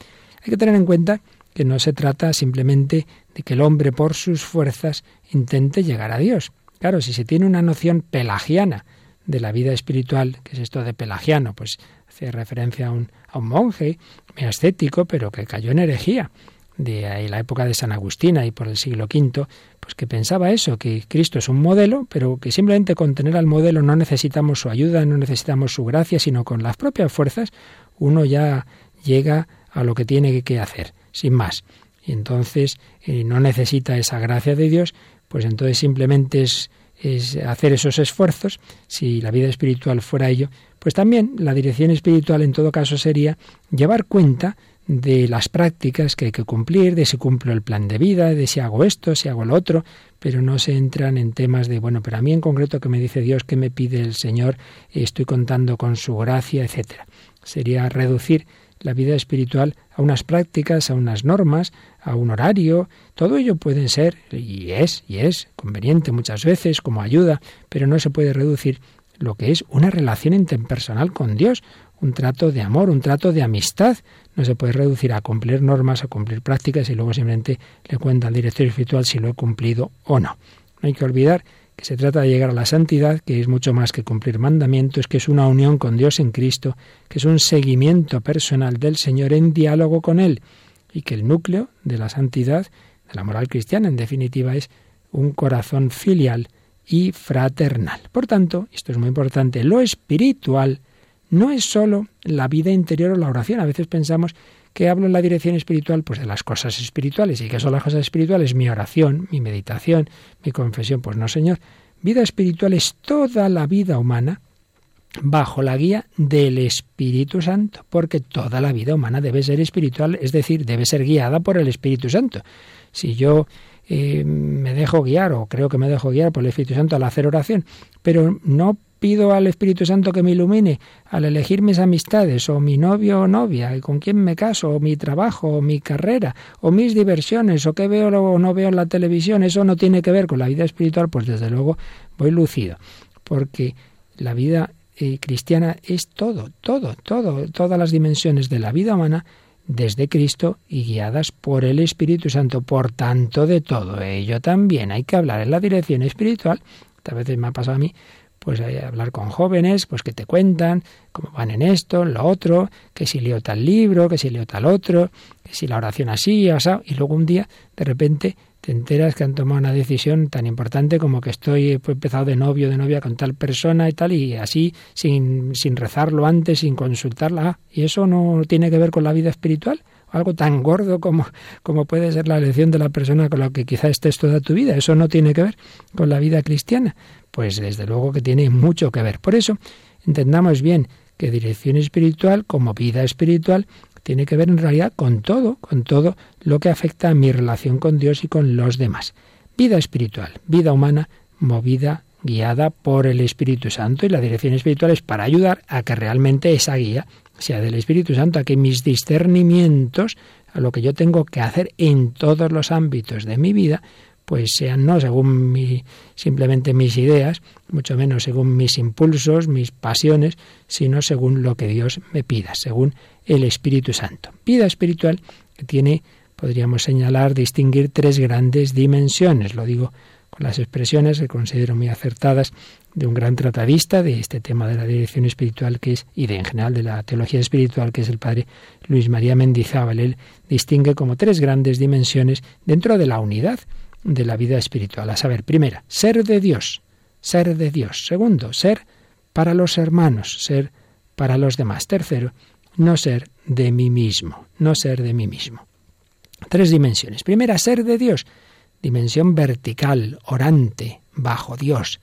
Hay que tener en cuenta que no se trata simplemente de que el hombre por sus fuerzas intente llegar a Dios. Claro, si se tiene una noción pelagiana de la vida espiritual, que es esto de pelagiano, pues hace referencia a un, a un monje ascético, pero que cayó en herejía de ahí la época de San Agustín y por el siglo V, pues que pensaba eso, que Cristo es un modelo, pero que simplemente con tener al modelo no necesitamos su ayuda, no necesitamos su gracia, sino con las propias fuerzas uno ya llega a lo que tiene que hacer sin más. Y entonces eh, no necesita esa gracia de Dios, pues entonces simplemente es, es hacer esos esfuerzos. Si la vida espiritual fuera ello, pues también la dirección espiritual en todo caso sería llevar cuenta de las prácticas que hay que cumplir, de si cumplo el plan de vida, de si hago esto, si hago lo otro, pero no se entran en temas de, bueno, pero a mí en concreto que me dice Dios, que me pide el Señor, estoy contando con su gracia, etcétera. Sería reducir la vida espiritual a unas prácticas, a unas normas, a un horario. Todo ello puede ser, y es, y es conveniente muchas veces como ayuda, pero no se puede reducir lo que es una relación interpersonal con Dios, un trato de amor, un trato de amistad. No se puede reducir a cumplir normas, a cumplir prácticas y luego simplemente le cuenta al director espiritual si lo he cumplido o no. No hay que olvidar que se trata de llegar a la santidad, que es mucho más que cumplir mandamientos, que es una unión con Dios en Cristo, que es un seguimiento personal del Señor en diálogo con Él, y que el núcleo de la santidad, de la moral cristiana, en definitiva, es un corazón filial y fraternal. Por tanto, esto es muy importante, lo espiritual no es sólo la vida interior o la oración. A veces pensamos que hablo en la dirección espiritual? Pues de las cosas espirituales. ¿Y qué son las cosas espirituales? Mi oración, mi meditación, mi confesión. Pues no, Señor. Vida espiritual es toda la vida humana bajo la guía del Espíritu Santo, porque toda la vida humana debe ser espiritual, es decir, debe ser guiada por el Espíritu Santo. Si yo eh, me dejo guiar o creo que me dejo guiar por el Espíritu Santo al hacer oración, pero no pido al Espíritu Santo que me ilumine al elegir mis amistades, o mi novio o novia, y con quién me caso, o mi trabajo, o mi carrera, o mis diversiones, o qué veo o no veo en la televisión, eso no tiene que ver con la vida espiritual, pues desde luego voy lucido, porque la vida eh, cristiana es todo, todo, todo, todas las dimensiones de la vida humana desde Cristo y guiadas por el Espíritu Santo. Por tanto, de todo ello también hay que hablar en la dirección espiritual. A veces me ha pasado a mí pues eh, hablar con jóvenes, pues que te cuentan cómo van en esto, lo otro, que si leo tal libro, que si leo tal otro, que si la oración así, así, y luego un día de repente te enteras que han tomado una decisión tan importante como que estoy empezado de novio, de novia con tal persona y tal, y así sin, sin rezarlo antes, sin consultarla, ah, y eso no tiene que ver con la vida espiritual algo tan gordo como, como puede ser la elección de la persona con la que quizá estés toda tu vida. Eso no tiene que ver con la vida cristiana. Pues desde luego que tiene mucho que ver. Por eso, entendamos bien que dirección espiritual como vida espiritual tiene que ver en realidad con todo, con todo lo que afecta a mi relación con Dios y con los demás. Vida espiritual, vida humana movida, guiada por el Espíritu Santo y la dirección espiritual es para ayudar a que realmente esa guía sea del Espíritu Santo, a que mis discernimientos, a lo que yo tengo que hacer en todos los ámbitos de mi vida, pues sean no según simplemente mis ideas, mucho menos según mis impulsos, mis pasiones, sino según lo que Dios me pida, según el Espíritu Santo. Vida espiritual que tiene, podríamos señalar, distinguir tres grandes dimensiones. Lo digo con las expresiones que considero muy acertadas de un gran tratadista de este tema de la dirección espiritual que es y de en general de la teología espiritual que es el padre Luis María Mendizábal. Él distingue como tres grandes dimensiones dentro de la unidad de la vida espiritual. A saber, primera, ser de Dios, ser de Dios. Segundo, ser para los hermanos, ser para los demás. Tercero, no ser de mí mismo, no ser de mí mismo. Tres dimensiones. Primera, ser de Dios, dimensión vertical, orante, bajo Dios.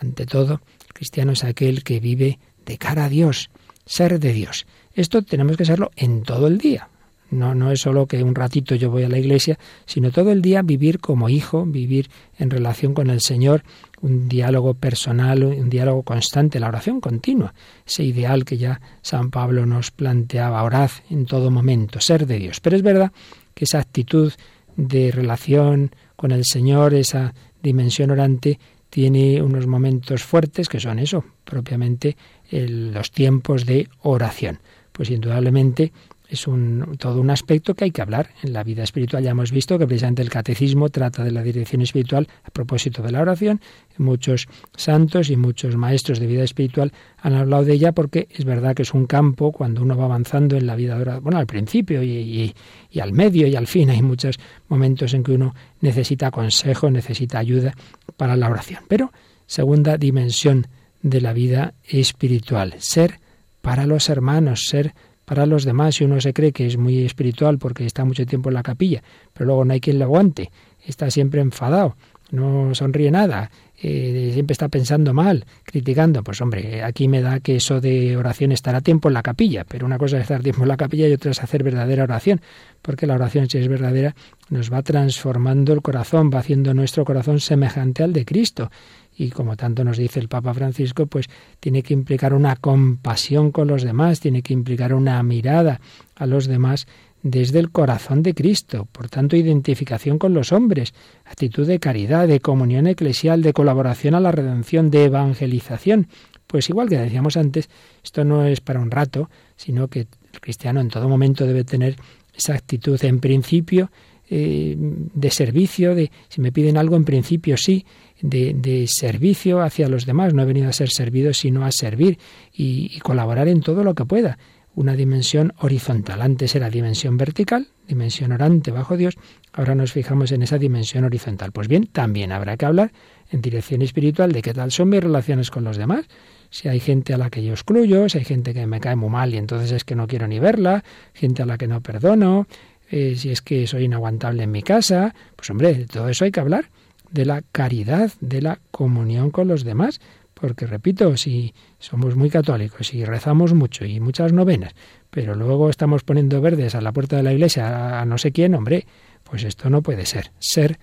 Ante todo, el cristiano es aquel que vive de cara a Dios, ser de Dios. Esto tenemos que serlo en todo el día. No, no es solo que un ratito yo voy a la iglesia, sino todo el día vivir como hijo, vivir en relación con el Señor, un diálogo personal, un diálogo constante, la oración continua, ese ideal que ya San Pablo nos planteaba, orad en todo momento, ser de Dios. Pero es verdad que esa actitud de relación con el Señor, esa dimensión orante, tiene unos momentos fuertes que son eso, propiamente los tiempos de oración. Pues indudablemente es un, todo un aspecto que hay que hablar en la vida espiritual. Ya hemos visto que precisamente el catecismo trata de la dirección espiritual a propósito de la oración. Muchos santos y muchos maestros de vida espiritual han hablado de ella porque es verdad que es un campo cuando uno va avanzando en la vida, bueno, al principio y, y al medio y al fin. Hay muchos momentos en que uno necesita consejo, necesita ayuda para la oración. Pero segunda dimensión de la vida espiritual, ser para los hermanos, ser para los demás si uno se cree que es muy espiritual porque está mucho tiempo en la capilla, pero luego no hay quien le aguante, está siempre enfadado, no sonríe nada, eh, siempre está pensando mal, criticando, pues hombre, aquí me da que eso de oración estará tiempo en la capilla, pero una cosa es estar tiempo en la capilla y otra es hacer verdadera oración, porque la oración si es verdadera nos va transformando el corazón, va haciendo nuestro corazón semejante al de Cristo y como tanto nos dice el Papa Francisco, pues tiene que implicar una compasión con los demás, tiene que implicar una mirada a los demás desde el corazón de Cristo, por tanto identificación con los hombres, actitud de caridad, de comunión eclesial, de colaboración a la redención, de evangelización. Pues igual que decíamos antes, esto no es para un rato, sino que el cristiano en todo momento debe tener esa actitud en principio eh, de servicio, de si me piden algo en principio sí, de, servicio hacia los demás. No he venido a ser servido, sino a servir y, colaborar en todo lo que pueda. Una dimensión horizontal. Antes era dimensión vertical, dimensión orante bajo Dios. Ahora nos fijamos en esa dimensión horizontal. Pues bien, también habrá que hablar en dirección espiritual de qué tal son mis relaciones con los demás si hay gente a la que yo excluyo, si hay gente que me cae muy mal y entonces es que no quiero ni verla, gente a la que no perdono, eh, si es que soy inaguantable en mi casa, pues hombre, de todo eso hay que hablar de la caridad, de la comunión con los demás. Porque, repito, si somos muy católicos y rezamos mucho y muchas novenas, pero luego estamos poniendo verdes a la puerta de la iglesia a no sé quién, hombre, pues esto no puede ser. Ser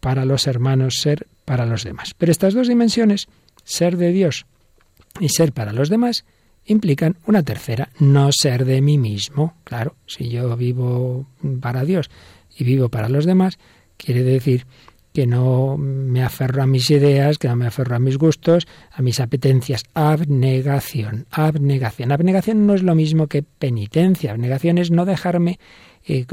para los hermanos, ser para los demás. Pero estas dos dimensiones, ser de Dios y ser para los demás, implican una tercera, no ser de mí mismo. Claro, si yo vivo para Dios y vivo para los demás, quiere decir que no me aferro a mis ideas, que no me aferro a mis gustos, a mis apetencias. Abnegación, abnegación. Abnegación no es lo mismo que penitencia. Abnegación es no dejarme eh,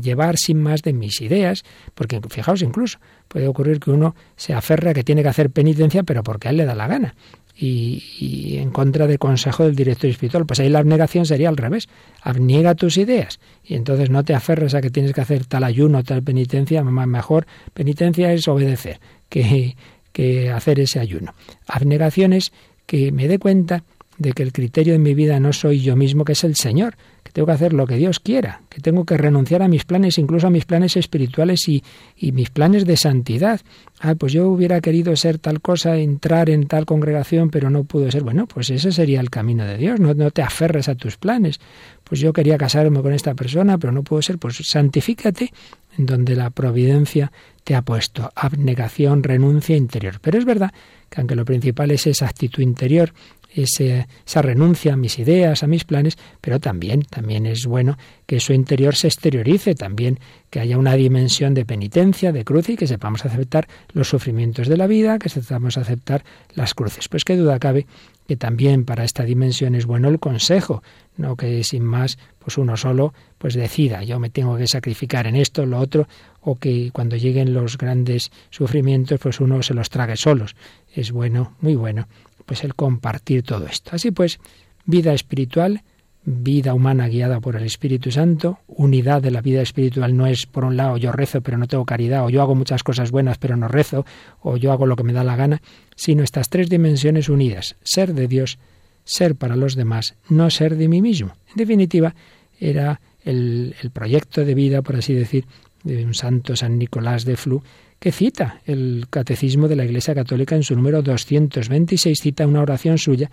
llevar sin más de mis ideas, porque fijaos incluso, puede ocurrir que uno se aferra que tiene que hacer penitencia, pero porque a él le da la gana y, en contra del consejo del director espiritual. Pues ahí la abnegación sería al revés. Abniega tus ideas y entonces no te aferres a que tienes que hacer tal ayuno, tal penitencia. Mejor penitencia es obedecer que, que hacer ese ayuno. Abnegación es que me dé cuenta de que el criterio de mi vida no soy yo mismo, que es el Señor, tengo que hacer lo que Dios quiera, que tengo que renunciar a mis planes, incluso a mis planes espirituales y, y mis planes de santidad. Ah, pues yo hubiera querido ser tal cosa, entrar en tal congregación, pero no pudo ser. Bueno, pues ese sería el camino de Dios, no, no te aferres a tus planes. Pues yo quería casarme con esta persona, pero no pudo ser. Pues santifícate en donde la providencia te ha puesto. Abnegación, renuncia interior. Pero es verdad que aunque lo principal es esa actitud interior, esa renuncia a mis ideas, a mis planes, pero también, también es bueno que eso interior se exteriorice, también que haya una dimensión de penitencia, de cruz y que sepamos aceptar los sufrimientos de la vida, que sepamos aceptar las cruces. Pues qué duda cabe que también para esta dimensión es bueno el consejo, no que sin más pues uno solo pues decida, yo me tengo que sacrificar en esto, lo otro, o que cuando lleguen los grandes sufrimientos pues uno se los trague solos. Es bueno, muy bueno pues el compartir todo esto. Así pues, vida espiritual, vida humana guiada por el Espíritu Santo, unidad de la vida espiritual no es por un lado yo rezo pero no tengo caridad, o yo hago muchas cosas buenas pero no rezo, o yo hago lo que me da la gana, sino estas tres dimensiones unidas, ser de Dios, ser para los demás, no ser de mí mismo. En definitiva, era el, el proyecto de vida, por así decir, de un santo San Nicolás de Flu, que cita el Catecismo de la Iglesia Católica en su número 226, cita una oración suya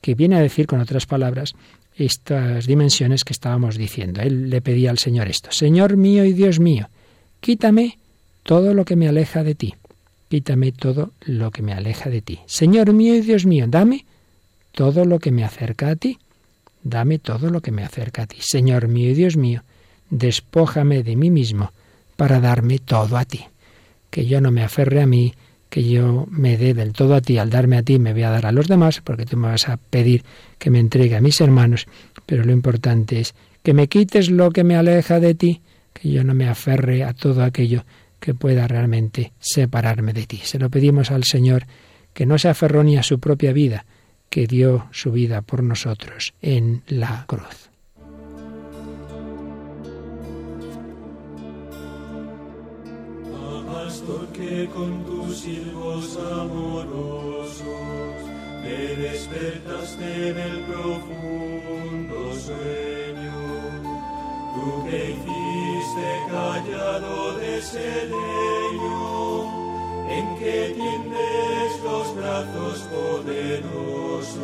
que viene a decir, con otras palabras, estas dimensiones que estábamos diciendo. Él le pedía al Señor esto, Señor mío y Dios mío, quítame todo lo que me aleja de ti, quítame todo lo que me aleja de ti. Señor mío y Dios mío, dame todo lo que me acerca a ti, dame todo lo que me acerca a ti. Señor mío y Dios mío, despójame de mí mismo para darme todo a ti que yo no me aferre a mí, que yo me dé del todo a ti, al darme a ti me voy a dar a los demás, porque tú me vas a pedir que me entregue a mis hermanos, pero lo importante es que me quites lo que me aleja de ti, que yo no me aferre a todo aquello que pueda realmente separarme de ti. Se lo pedimos al Señor, que no se aferró ni a su propia vida, que dio su vida por nosotros en la cruz. Con tus silbos amorosos me despertaste en el profundo sueño. Tú que hiciste callado de ese leño en que tiendes los brazos poderosos.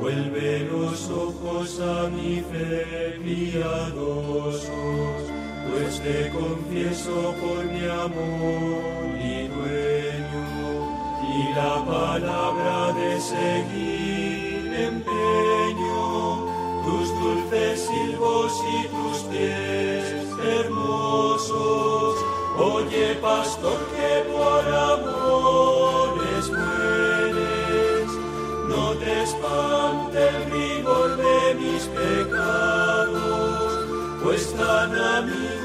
Vuelve los ojos a mi fe piadosos pues te confieso por mi amor y dueño, y la palabra de seguir empeño, tus dulces silbos y tus pies hermosos. Oye, pastor, que por amores mueres, no te espante el rigor de mis pecados, pues tan amigo de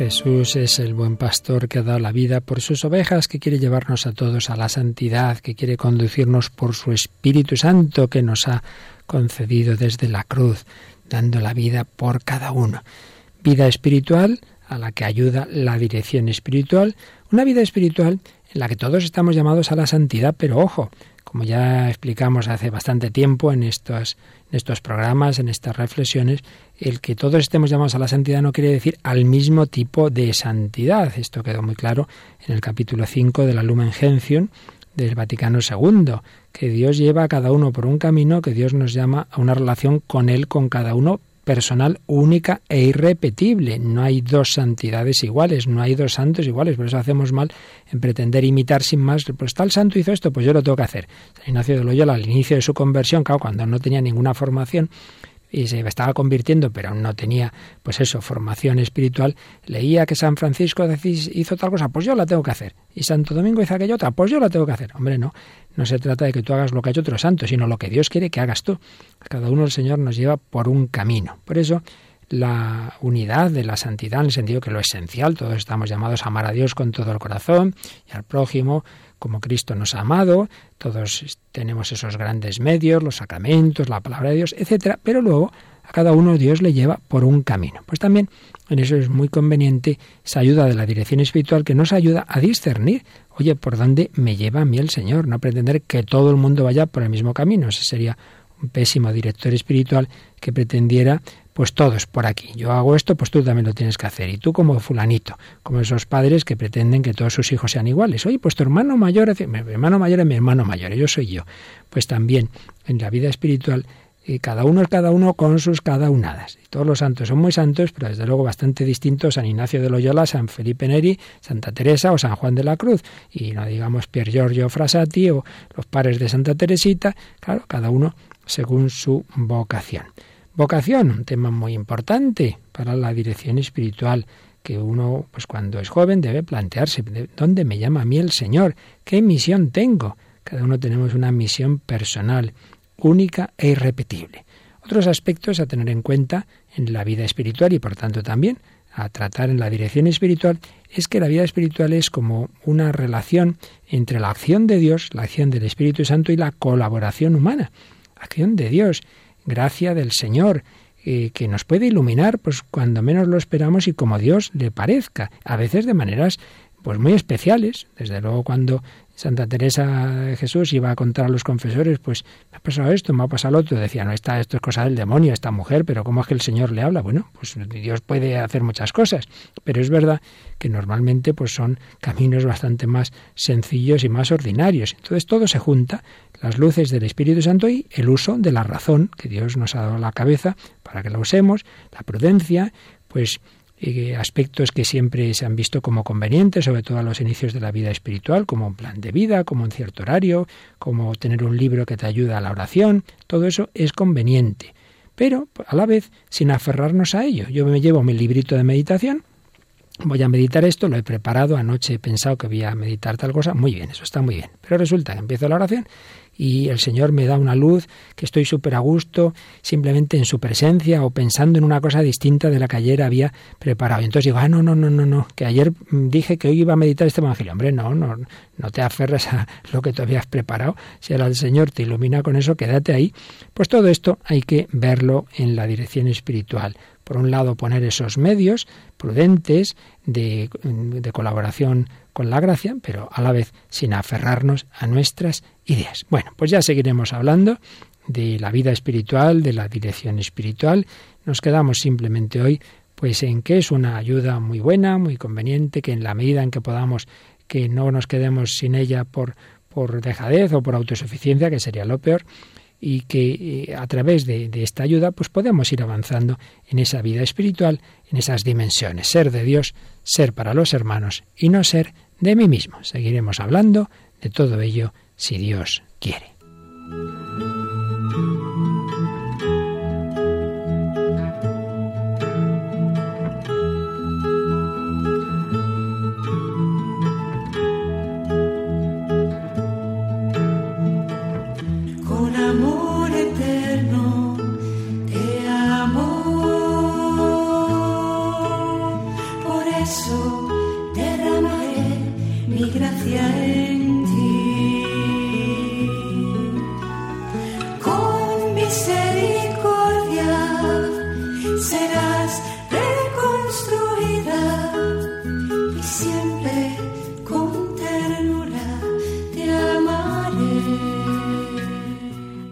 Jesús es el buen pastor que ha dado la vida por sus ovejas, que quiere llevarnos a todos a la santidad, que quiere conducirnos por su Espíritu Santo que nos ha concedido desde la cruz, dando la vida por cada uno. Vida espiritual a la que ayuda la dirección espiritual, una vida espiritual en la que todos estamos llamados a la santidad, pero ojo, como ya explicamos hace bastante tiempo en estos, en estos programas, en estas reflexiones, el que todos estemos llamados a la santidad no quiere decir al mismo tipo de santidad. Esto quedó muy claro en el capítulo 5 de la Lumen Gentium del Vaticano II, que Dios lleva a cada uno por un camino, que Dios nos llama a una relación con Él, con cada uno personal única e irrepetible. No hay dos santidades iguales, no hay dos santos iguales. Por eso hacemos mal en pretender imitar sin más. Pues tal santo hizo esto, pues yo lo tengo que hacer. San Ignacio de Loyola, al inicio de su conversión, claro, cuando no tenía ninguna formación, y se estaba convirtiendo, pero no tenía, pues eso, formación espiritual, leía que San Francisco hizo tal cosa, pues yo la tengo que hacer. Y Santo Domingo hizo aquella otra, pues yo la tengo que hacer. Hombre, no, no se trata de que tú hagas lo que ha hecho otro santo, sino lo que Dios quiere que hagas tú. cada uno el Señor nos lleva por un camino. Por eso, la unidad de la santidad, en el sentido que lo esencial, todos estamos llamados a amar a Dios con todo el corazón y al prójimo como Cristo nos ha amado, todos tenemos esos grandes medios, los sacramentos, la palabra de Dios, etcétera, pero luego a cada uno Dios le lleva por un camino. Pues también en eso es muy conveniente esa ayuda de la dirección espiritual que nos ayuda a discernir, oye, por dónde me lleva a mí el Señor, no pretender que todo el mundo vaya por el mismo camino, ese sería un pésimo director espiritual que pretendiera pues todos por aquí. Yo hago esto, pues tú también lo tienes que hacer. Y tú como fulanito, como esos padres que pretenden que todos sus hijos sean iguales. Oye, pues tu hermano mayor, mi hermano mayor es mi hermano mayor, yo soy yo. Pues también en la vida espiritual y eh, cada uno es cada uno con sus cada unadas. Y todos los santos son muy santos, pero desde luego bastante distintos San Ignacio de Loyola, San Felipe Neri, Santa Teresa o San Juan de la Cruz. Y no digamos Pier Giorgio Frassati o los pares de Santa Teresita, claro, cada uno según su vocación. Vocación, un tema muy importante para la dirección espiritual que uno, pues cuando es joven, debe plantearse, ¿dónde me llama a mí el Señor? ¿Qué misión tengo? Cada uno tenemos una misión personal, única e irrepetible. Otros aspectos a tener en cuenta en la vida espiritual y por tanto también a tratar en la dirección espiritual es que la vida espiritual es como una relación entre la acción de Dios, la acción del Espíritu Santo y la colaboración humana. Acción de Dios gracia del Señor, eh, que nos puede iluminar pues cuando menos lo esperamos y como Dios le parezca, a veces de maneras pues muy especiales. Desde luego cuando Santa Teresa de Jesús iba a contar a los confesores, pues me ha pasado esto, me ha pasado lo otro, decía, no, está, esto es cosa del demonio, esta mujer, pero ¿cómo es que el Señor le habla? Bueno, pues Dios puede hacer muchas cosas, pero es verdad que normalmente pues son caminos bastante más sencillos y más ordinarios. Entonces todo se junta, las luces del Espíritu Santo y el uso de la razón que Dios nos ha dado a la cabeza para que la usemos, la prudencia, pues aspectos que siempre se han visto como convenientes, sobre todo a los inicios de la vida espiritual, como un plan de vida, como un cierto horario, como tener un libro que te ayuda a la oración, todo eso es conveniente, pero a la vez sin aferrarnos a ello. Yo me llevo mi librito de meditación, voy a meditar esto, lo he preparado, anoche he pensado que voy a meditar tal cosa, muy bien, eso está muy bien, pero resulta que empiezo la oración y el Señor me da una luz, que estoy súper a gusto, simplemente en su presencia o pensando en una cosa distinta de la que ayer había preparado. Y entonces digo, ah, no, no, no, no, no, que ayer dije que hoy iba a meditar este Evangelio. Hombre, no, no, no te aferres a lo que tú habías preparado. Si el Señor te ilumina con eso, quédate ahí. Pues todo esto hay que verlo en la dirección espiritual por un lado, poner esos medios prudentes de, colaboración con la gracia, pero a la vez sin aferrarnos a nuestras ideas. Bueno, pues ya seguiremos hablando de la vida espiritual, de la dirección espiritual. Nos quedamos simplemente hoy pues en que es una ayuda muy buena, muy conveniente, que en la medida en que podamos que no nos quedemos sin ella por, por dejadez o por autosuficiencia, que sería lo peor, y que eh, a través de, de, esta ayuda pues podemos ir avanzando en esa vida espiritual, en esas dimensiones, ser de Dios, ser para los hermanos y no ser de mí mismo. Seguiremos hablando de todo ello si Dios quiere.